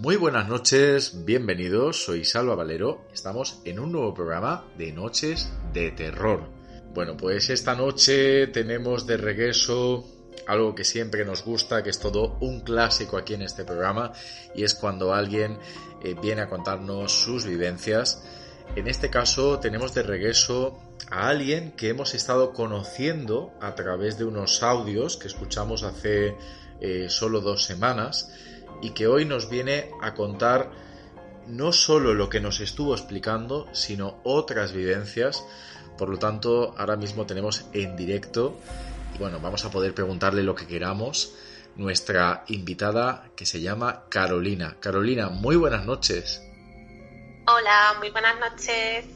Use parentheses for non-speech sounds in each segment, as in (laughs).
Muy buenas noches, bienvenidos, soy Salva Valero, estamos en un nuevo programa de Noches de Terror. Bueno, pues esta noche tenemos de regreso algo que siempre nos gusta, que es todo un clásico aquí en este programa, y es cuando alguien eh, viene a contarnos sus vivencias. En este caso tenemos de regreso a alguien que hemos estado conociendo a través de unos audios que escuchamos hace eh, solo dos semanas y que hoy nos viene a contar no solo lo que nos estuvo explicando, sino otras vivencias. Por lo tanto, ahora mismo tenemos en directo, y bueno, vamos a poder preguntarle lo que queramos, nuestra invitada que se llama Carolina. Carolina, muy buenas noches. Hola, muy buenas noches.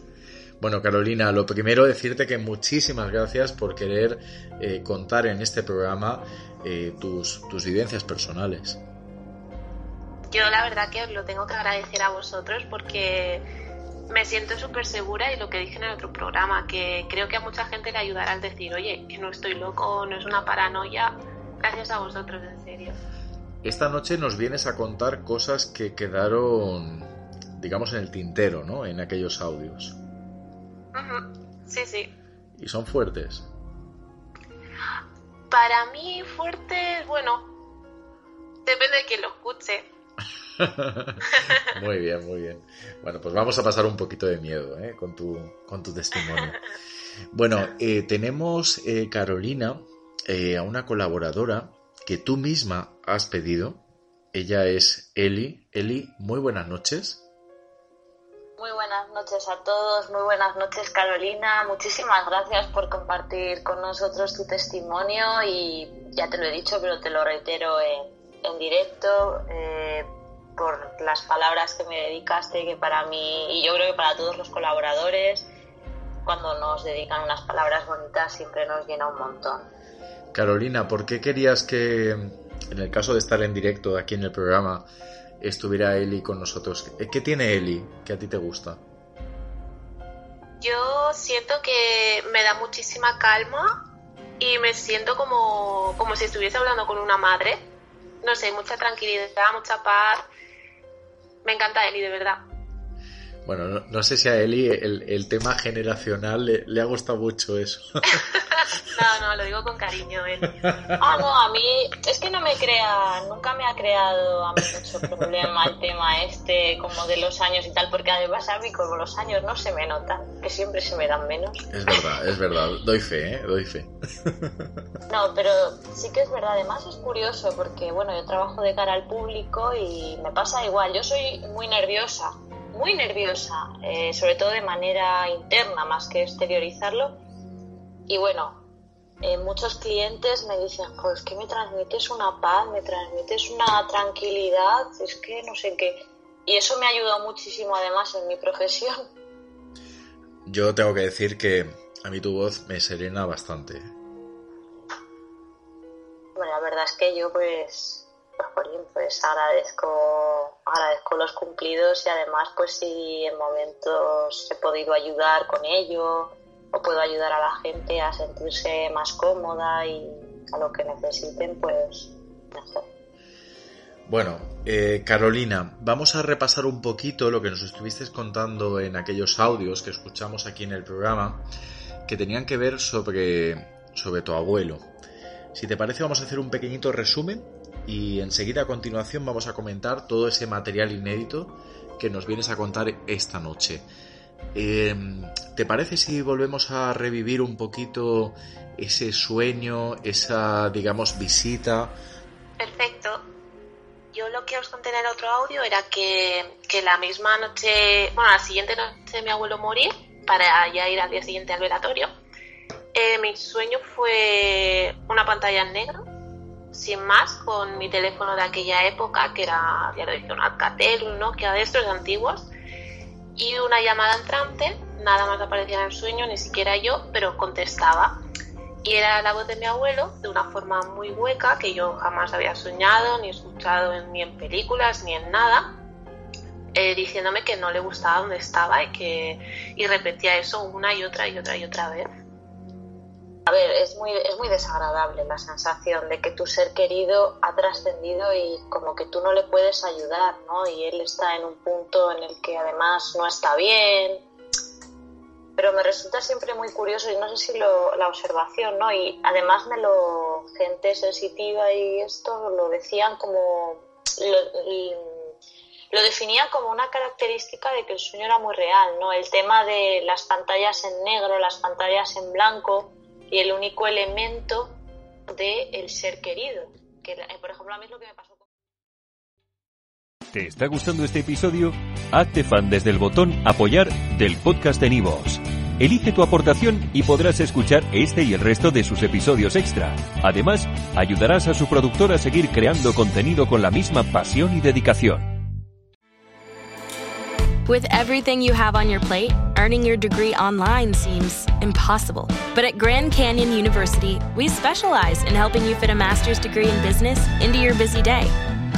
Bueno, Carolina, lo primero decirte que muchísimas gracias por querer eh, contar en este programa eh, tus, tus vivencias personales. Yo la verdad que os lo tengo que agradecer a vosotros porque me siento súper segura y lo que dije en el otro programa, que creo que a mucha gente le ayudará al decir, oye, que no estoy loco, no es una paranoia, gracias a vosotros, en serio. Esta noche nos vienes a contar cosas que quedaron, digamos, en el tintero, ¿no? En aquellos audios. Ujú, Sí, sí. Y son fuertes. Para mí fuerte, bueno, depende de quien lo escuche. (laughs) muy bien, muy bien. Bueno, pues vamos a pasar un poquito de miedo ¿eh? con, tu, con tu testimonio. Bueno, eh, tenemos, eh, Carolina, eh, a una colaboradora que tú misma has pedido. Ella es Eli. Eli, muy buenas noches. Muy buenas noches a todos, muy buenas noches Carolina, muchísimas gracias por compartir con nosotros tu testimonio y ya te lo he dicho, pero te lo reitero en, en directo, eh, por las palabras que me dedicaste, que para mí y yo creo que para todos los colaboradores, cuando nos dedican unas palabras bonitas siempre nos llena un montón. Carolina, ¿por qué querías que, en el caso de estar en directo aquí en el programa, estuviera Eli con nosotros? ¿Qué tiene Eli que a ti te gusta? Yo siento que me da muchísima calma y me siento como, como si estuviese hablando con una madre. No sé, mucha tranquilidad, mucha paz. Me encanta Eli, de verdad. Bueno, no, no sé si a Eli el, el tema generacional le, le, ha gustado mucho eso. (laughs) no, no, lo digo con cariño. Eli. Ah, no, a mí es que no me crea, nunca me ha creado a mí mucho problema el tema este, como de los años y tal, porque además a mí como los años no se me notan, que siempre se me dan menos. Es verdad, es verdad, doy fe, ¿eh? doy fe. No, pero sí que es verdad, además es curioso porque, bueno, yo trabajo de cara al público y me pasa igual, yo soy muy nerviosa muy nerviosa, eh, sobre todo de manera interna más que exteriorizarlo. Y bueno, eh, muchos clientes me dicen, pues que me transmites una paz, me transmites una tranquilidad, es que no sé qué. Y eso me ha ayudado muchísimo además en mi profesión. Yo tengo que decir que a mí tu voz me serena bastante. Bueno, la verdad es que yo pues, pues, pues agradezco agradezco los cumplidos y además pues si en momentos he podido ayudar con ello o puedo ayudar a la gente a sentirse más cómoda y a lo que necesiten, pues mejor. Bueno, eh, Carolina, vamos a repasar un poquito lo que nos estuviste contando en aquellos audios que escuchamos aquí en el programa que tenían que ver sobre, sobre tu abuelo. Si te parece, vamos a hacer un pequeñito resumen y enseguida a continuación vamos a comentar todo ese material inédito que nos vienes a contar esta noche. Em, ¿Te parece si volvemos a revivir un poquito ese sueño, esa, digamos, visita? Perfecto. Yo lo que os conté en el otro audio era que, que la misma noche, bueno, la siguiente noche mi abuelo morir, para ya ir al día siguiente al velatorio, eh, mi sueño fue una pantalla en negro, sin más, con mi teléfono de aquella época, que era, ya lo dije, un Alcatel, un Nokia de estos antiguos, y una llamada entrante, nada más aparecía en el sueño, ni siquiera yo, pero contestaba. Y era la voz de mi abuelo, de una forma muy hueca, que yo jamás había soñado, ni escuchado ni en películas, ni en nada, eh, diciéndome que no le gustaba donde estaba y que y repetía eso una y otra y otra y otra vez. A ver, es muy, es muy desagradable la sensación de que tu ser querido ha trascendido y como que tú no le puedes ayudar, ¿no? Y él está en un punto en el que además no está bien. Pero me resulta siempre muy curioso y no sé si lo, la observación, ¿no? Y además me lo, gente sensitiva y esto lo decían como, lo, lo definían como una característica de que el sueño era muy real, ¿no? El tema de las pantallas en negro, las pantallas en blanco, y el único elemento de el ser querido. Que, eh, por ejemplo, a mí lo que me pasó. ¿Te está gustando este episodio? Hazte fan desde el botón Apoyar del podcast de Nivos. Elige tu aportación y podrás escuchar este y el resto de sus episodios extra. Además, ayudarás a su productor a seguir creando contenido con la misma pasión y dedicación. With everything you have on your plate, earning your degree online seems impossible. But at Grand Canyon University, we specialize in helping you fit a master's degree in business into your busy day.